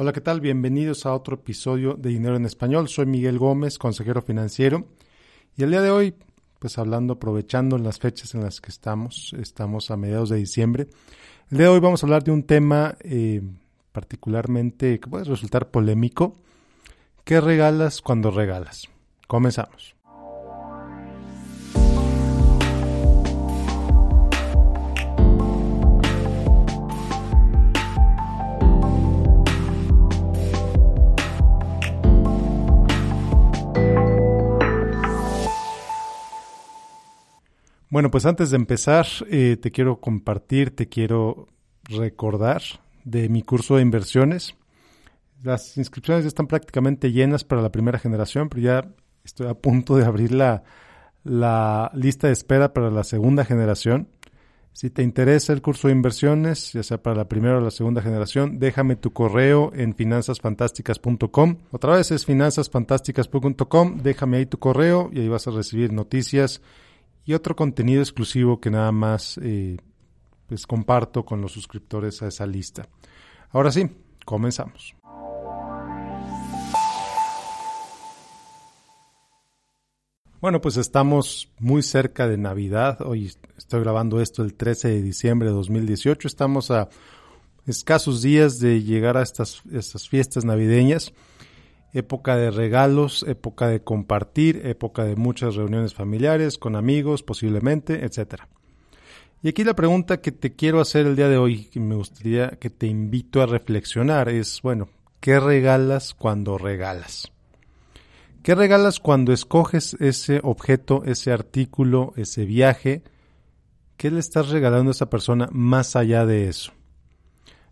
Hola, ¿qué tal? Bienvenidos a otro episodio de Dinero en Español. Soy Miguel Gómez, consejero financiero. Y el día de hoy, pues hablando, aprovechando las fechas en las que estamos, estamos a mediados de diciembre. El día de hoy vamos a hablar de un tema eh, particularmente que puede resultar polémico. ¿Qué regalas cuando regalas? Comenzamos. Bueno, pues antes de empezar, eh, te quiero compartir, te quiero recordar de mi curso de inversiones. Las inscripciones ya están prácticamente llenas para la primera generación, pero ya estoy a punto de abrir la, la lista de espera para la segunda generación. Si te interesa el curso de inversiones, ya sea para la primera o la segunda generación, déjame tu correo en finanzasfantásticas.com. Otra vez es finanzasfantásticas.com, déjame ahí tu correo y ahí vas a recibir noticias y otro contenido exclusivo que nada más eh, pues comparto con los suscriptores a esa lista. Ahora sí, comenzamos. Bueno, pues estamos muy cerca de Navidad. Hoy estoy grabando esto el 13 de diciembre de 2018. Estamos a escasos días de llegar a estas, estas fiestas navideñas época de regalos, época de compartir, época de muchas reuniones familiares, con amigos posiblemente, etcétera. Y aquí la pregunta que te quiero hacer el día de hoy, que me gustaría que te invito a reflexionar, es, bueno, ¿qué regalas cuando regalas? ¿Qué regalas cuando escoges ese objeto, ese artículo, ese viaje? ¿Qué le estás regalando a esa persona más allá de eso?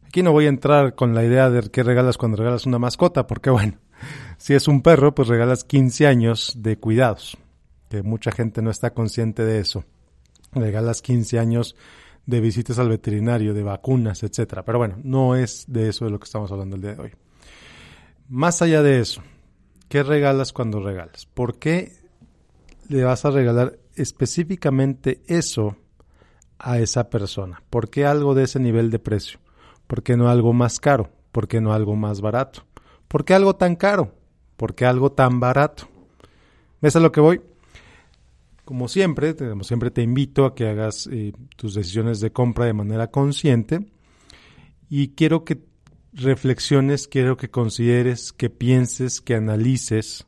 Aquí no voy a entrar con la idea de qué regalas cuando regalas una mascota, porque bueno, si es un perro, pues regalas 15 años de cuidados, que mucha gente no está consciente de eso. Regalas 15 años de visitas al veterinario, de vacunas, etcétera. Pero bueno, no es de eso de lo que estamos hablando el día de hoy. Más allá de eso, ¿qué regalas cuando regalas? ¿Por qué le vas a regalar específicamente eso a esa persona? ¿Por qué algo de ese nivel de precio? ¿Por qué no algo más caro? ¿Por qué no algo más barato? ¿Por qué algo tan caro? ¿Por qué algo tan barato? ¿Ves a lo que voy? Como siempre, como siempre te invito a que hagas eh, tus decisiones de compra de manera consciente y quiero que reflexiones, quiero que consideres, que pienses, que analices,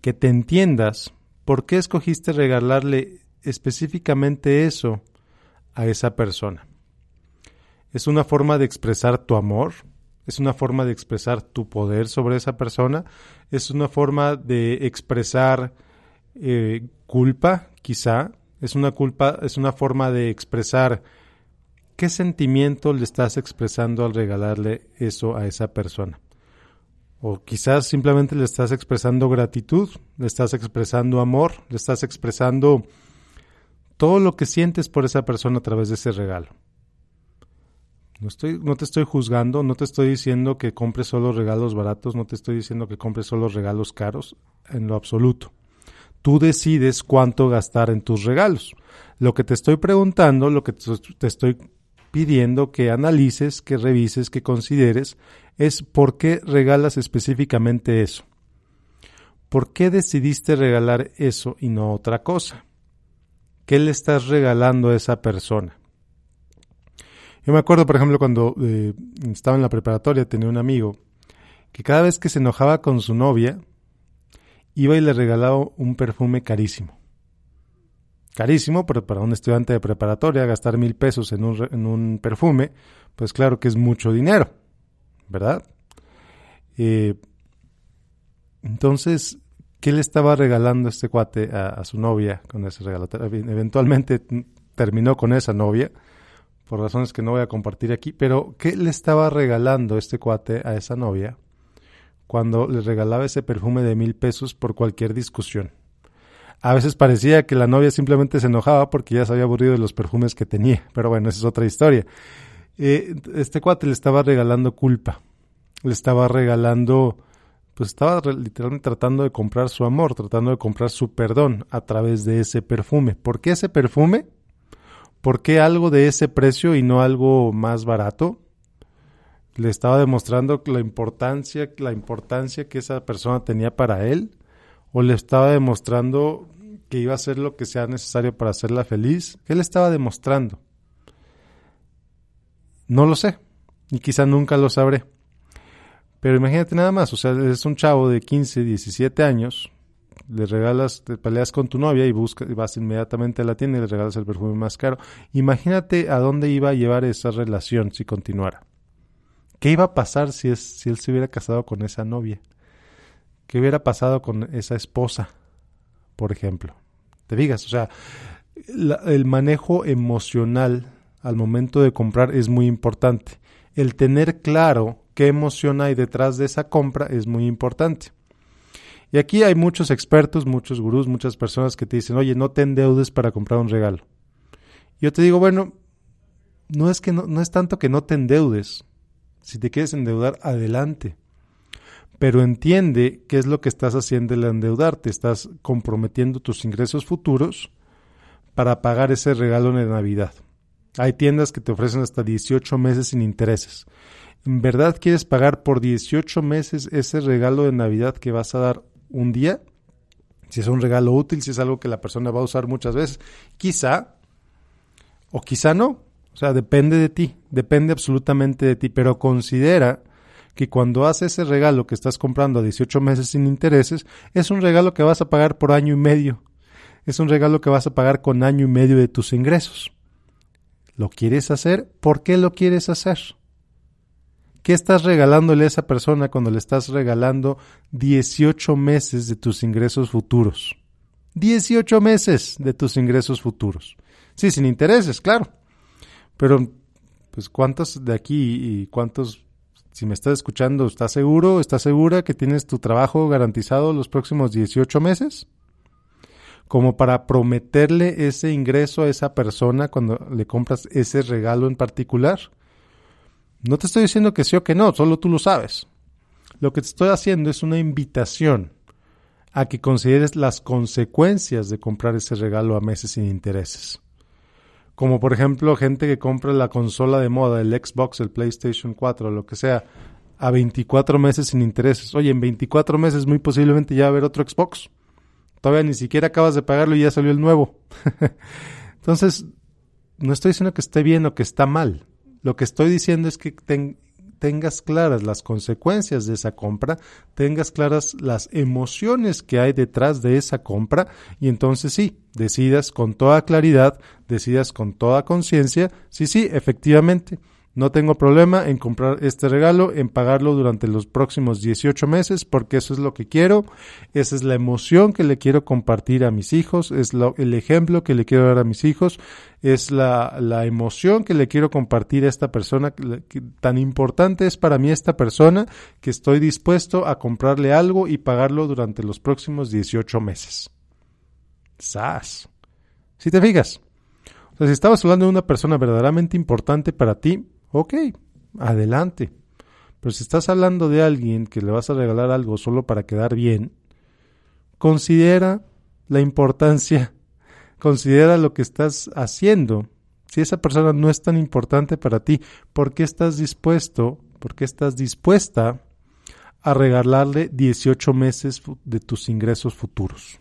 que te entiendas por qué escogiste regalarle específicamente eso a esa persona. ¿Es una forma de expresar tu amor? Es una forma de expresar tu poder sobre esa persona, es una forma de expresar eh, culpa, quizá, es una culpa, es una forma de expresar qué sentimiento le estás expresando al regalarle eso a esa persona. O quizás simplemente le estás expresando gratitud, le estás expresando amor, le estás expresando todo lo que sientes por esa persona a través de ese regalo. No, estoy, no te estoy juzgando, no te estoy diciendo que compres solo regalos baratos, no te estoy diciendo que compres solo regalos caros, en lo absoluto. Tú decides cuánto gastar en tus regalos. Lo que te estoy preguntando, lo que te estoy pidiendo que analices, que revises, que consideres, es por qué regalas específicamente eso. ¿Por qué decidiste regalar eso y no otra cosa? ¿Qué le estás regalando a esa persona? Yo me acuerdo, por ejemplo, cuando eh, estaba en la preparatoria, tenía un amigo que cada vez que se enojaba con su novia, iba y le regalaba un perfume carísimo. Carísimo, pero para un estudiante de preparatoria gastar mil pesos en un, en un perfume, pues claro que es mucho dinero, ¿verdad? Eh, entonces, ¿qué le estaba regalando este cuate a, a, su novia con ese regalo? Eventualmente terminó con esa novia por razones que no voy a compartir aquí, pero ¿qué le estaba regalando este cuate a esa novia cuando le regalaba ese perfume de mil pesos por cualquier discusión? A veces parecía que la novia simplemente se enojaba porque ya se había aburrido de los perfumes que tenía, pero bueno, esa es otra historia. Eh, este cuate le estaba regalando culpa, le estaba regalando, pues estaba literalmente tratando de comprar su amor, tratando de comprar su perdón a través de ese perfume. ¿Por qué ese perfume? ¿Por qué algo de ese precio y no algo más barato? le estaba demostrando la importancia, la importancia que esa persona tenía para él, o le estaba demostrando que iba a hacer lo que sea necesario para hacerla feliz. ¿Qué le estaba demostrando? No lo sé, y quizá nunca lo sabré. Pero imagínate nada más, o sea, es un chavo de 15, 17 años, le regalas, te peleas con tu novia y buscas, vas inmediatamente a la tienda y le regalas el perfume más caro. Imagínate a dónde iba a llevar esa relación si continuara. ¿Qué iba a pasar si, es, si él se hubiera casado con esa novia? ¿Qué hubiera pasado con esa esposa, por ejemplo? Te digas, o sea, el manejo emocional al momento de comprar es muy importante. El tener claro qué emoción hay detrás de esa compra es muy importante. Y aquí hay muchos expertos, muchos gurús, muchas personas que te dicen, oye, no te endeudes para comprar un regalo. Yo te digo, bueno, no es que no, no es tanto que no te endeudes. Si te quieres endeudar, adelante. Pero entiende qué es lo que estás haciendo al endeudarte. Estás comprometiendo tus ingresos futuros para pagar ese regalo de Navidad. Hay tiendas que te ofrecen hasta 18 meses sin intereses. ¿En verdad quieres pagar por 18 meses ese regalo de Navidad que vas a dar un día? Si es un regalo útil, si es algo que la persona va a usar muchas veces. Quizá, o quizá no. O sea, depende de ti, depende absolutamente de ti, pero considera que cuando haces ese regalo que estás comprando a 18 meses sin intereses, es un regalo que vas a pagar por año y medio. Es un regalo que vas a pagar con año y medio de tus ingresos. ¿Lo quieres hacer? ¿Por qué lo quieres hacer? ¿Qué estás regalándole a esa persona cuando le estás regalando 18 meses de tus ingresos futuros? 18 meses de tus ingresos futuros. Sí, sin intereses, claro. Pero, pues, ¿cuántos de aquí y cuántos, si me estás escuchando, estás seguro, estás segura que tienes tu trabajo garantizado los próximos 18 meses? como para prometerle ese ingreso a esa persona cuando le compras ese regalo en particular. No te estoy diciendo que sí o que no, solo tú lo sabes. Lo que te estoy haciendo es una invitación a que consideres las consecuencias de comprar ese regalo a meses sin intereses. Como por ejemplo gente que compra la consola de moda, el Xbox, el PlayStation 4, lo que sea, a 24 meses sin intereses. Oye, en 24 meses muy posiblemente ya va a haber otro Xbox todavía ni siquiera acabas de pagarlo y ya salió el nuevo. Entonces, no estoy diciendo que esté bien o que está mal. Lo que estoy diciendo es que tengas claras las consecuencias de esa compra, tengas claras las emociones que hay detrás de esa compra y entonces sí, decidas con toda claridad, decidas con toda conciencia, sí, sí, efectivamente no tengo problema en comprar este regalo, en pagarlo durante los próximos 18 meses, porque eso es lo que quiero, esa es la emoción que le quiero compartir a mis hijos, es el ejemplo que le quiero dar a mis hijos, es la, emoción que le quiero compartir a esta persona, tan importante es para mí esta persona que estoy dispuesto a comprarle algo y pagarlo durante los próximos 18 meses. ¡Sas! Si te fijas, o sea, si estabas hablando de una persona verdaderamente importante para ti, ok, adelante. Pero si estás hablando de alguien que le vas a regalar algo solo para quedar bien, considera la importancia, considera lo que estás haciendo. Si esa persona no es tan importante para ti, ¿por qué estás dispuesto, por qué estás dispuesta a regalarle 18 meses de tus ingresos futuros?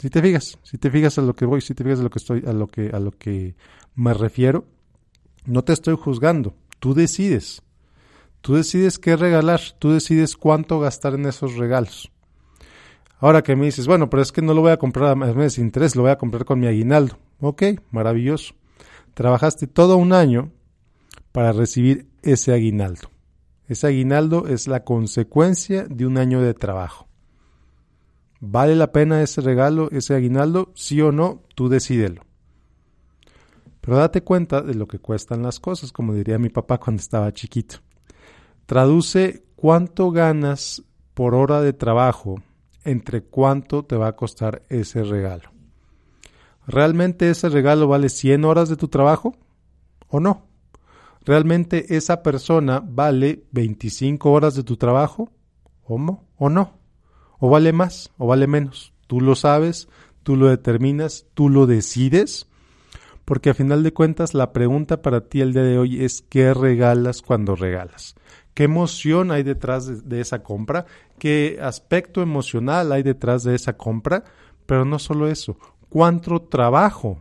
Si te fijas, si te fijas a lo que voy, si te fijas a lo que estoy, a lo que, a lo que me refiero, no te estoy juzgando, tú decides. Tú decides qué regalar, tú decides cuánto gastar en esos regalos. Ahora que me dices, bueno, pero es que no lo voy a comprar a de interés, lo voy a comprar con mi aguinaldo. Ok, maravilloso. Trabajaste todo un año para recibir ese aguinaldo. Ese aguinaldo es la consecuencia de un año de trabajo. ¿Vale la pena ese regalo, ese aguinaldo? Sí o no, tú decídelo. Pero date cuenta de lo que cuestan las cosas, como diría mi papá cuando estaba chiquito. Traduce cuánto ganas por hora de trabajo entre cuánto te va a costar ese regalo. ¿Realmente ese regalo vale 100 horas de tu trabajo o no? ¿Realmente esa persona vale 25 horas de tu trabajo o no? ¿O no? ¿O vale más o vale menos? Tú lo sabes, tú lo determinas, tú lo decides porque a final de cuentas la pregunta para ti el día de hoy es ¿qué regalas cuando regalas? ¿Qué emoción hay detrás de, esa compra? ¿Qué aspecto emocional hay detrás de esa compra? Pero no solo eso, ¿cuánto trabajo?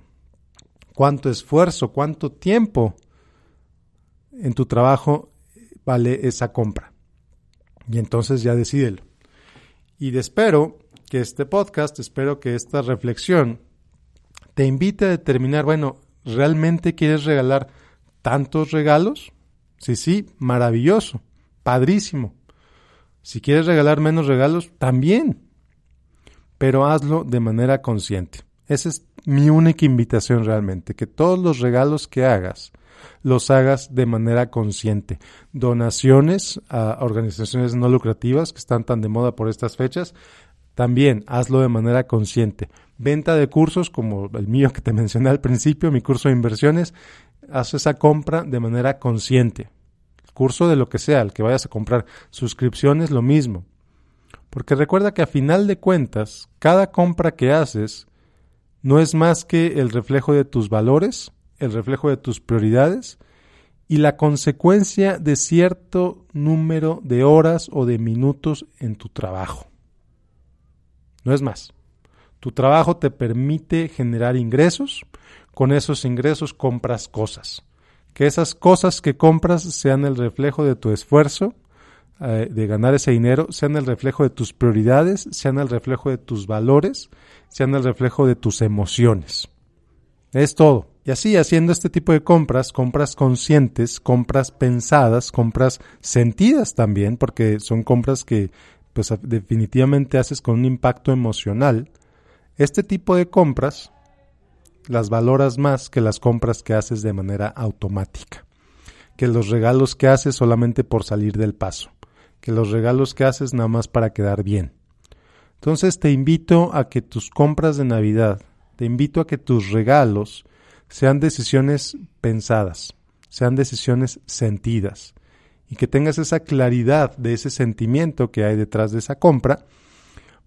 ¿Cuánto esfuerzo? ¿Cuánto tiempo en tu trabajo vale esa compra? Y entonces ya decídelo. Y espero que este podcast, espero que esta reflexión te invite a determinar, bueno, ¿realmente quieres regalar tantos regalos? Sí, sí, maravilloso, padrísimo. Si quieres regalar menos regalos, también. Pero hazlo de manera consciente. Esa es mi única invitación realmente, que todos los regalos que hagas los hagas de manera consciente. Donaciones a organizaciones no lucrativas que están tan de moda por estas fechas, también hazlo de manera consciente. Venta de cursos como el mío que te mencioné al principio, mi curso de inversiones, haz esa compra de manera consciente. Curso de lo que sea, el que vayas a comprar. Suscripciones, lo mismo. Porque recuerda que a final de cuentas, cada compra que haces no es más que el reflejo de tus valores, el reflejo de tus prioridades y la consecuencia de cierto número de horas o de minutos en tu trabajo. No es más. Tu trabajo te permite generar ingresos, con esos ingresos compras cosas. Que esas cosas que compras sean el reflejo de tu esfuerzo eh, de ganar ese dinero, sean el reflejo de tus prioridades, sean el reflejo de tus valores, sean el reflejo de tus emociones. Es todo. Y así, haciendo este tipo de compras, compras conscientes, compras pensadas, compras sentidas también, porque son compras que pues definitivamente haces con un impacto emocional, este tipo de compras las valoras más que las compras que haces de manera automática, que los regalos que haces solamente por salir del paso, que los regalos que haces nada más para quedar bien. Entonces te invito a que tus compras de Navidad, te invito a que tus regalos sean decisiones pensadas, sean decisiones sentidas, y que tengas esa claridad de ese sentimiento que hay detrás de esa compra,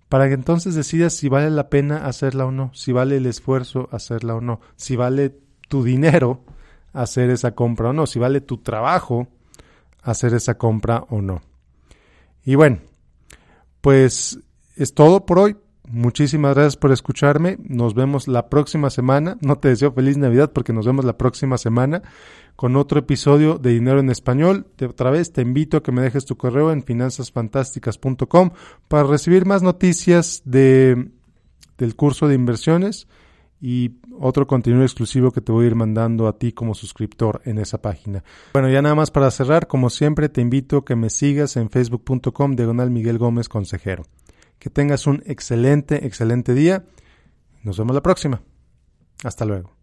para que entonces decidas si vale la pena hacerla o no, si vale el esfuerzo hacerla o no, si vale tu dinero hacer esa compra o no, si vale tu trabajo hacer esa compra o no. Y bueno, pues es todo por hoy. Muchísimas gracias por escucharme. Nos vemos la próxima semana. No te deseo feliz Navidad porque nos vemos la próxima semana con otro episodio de Dinero en Español. De otra vez te invito a que me dejes tu correo en finanzasfantásticas.com para recibir más noticias de, del curso de inversiones y otro contenido exclusivo que te voy a ir mandando a ti como suscriptor en esa página. Bueno, ya nada más para cerrar, como siempre te invito a que me sigas en facebook.com diagonal Miguel Gómez Consejero. Que tengas un excelente, excelente día. Nos vemos la próxima. Hasta luego.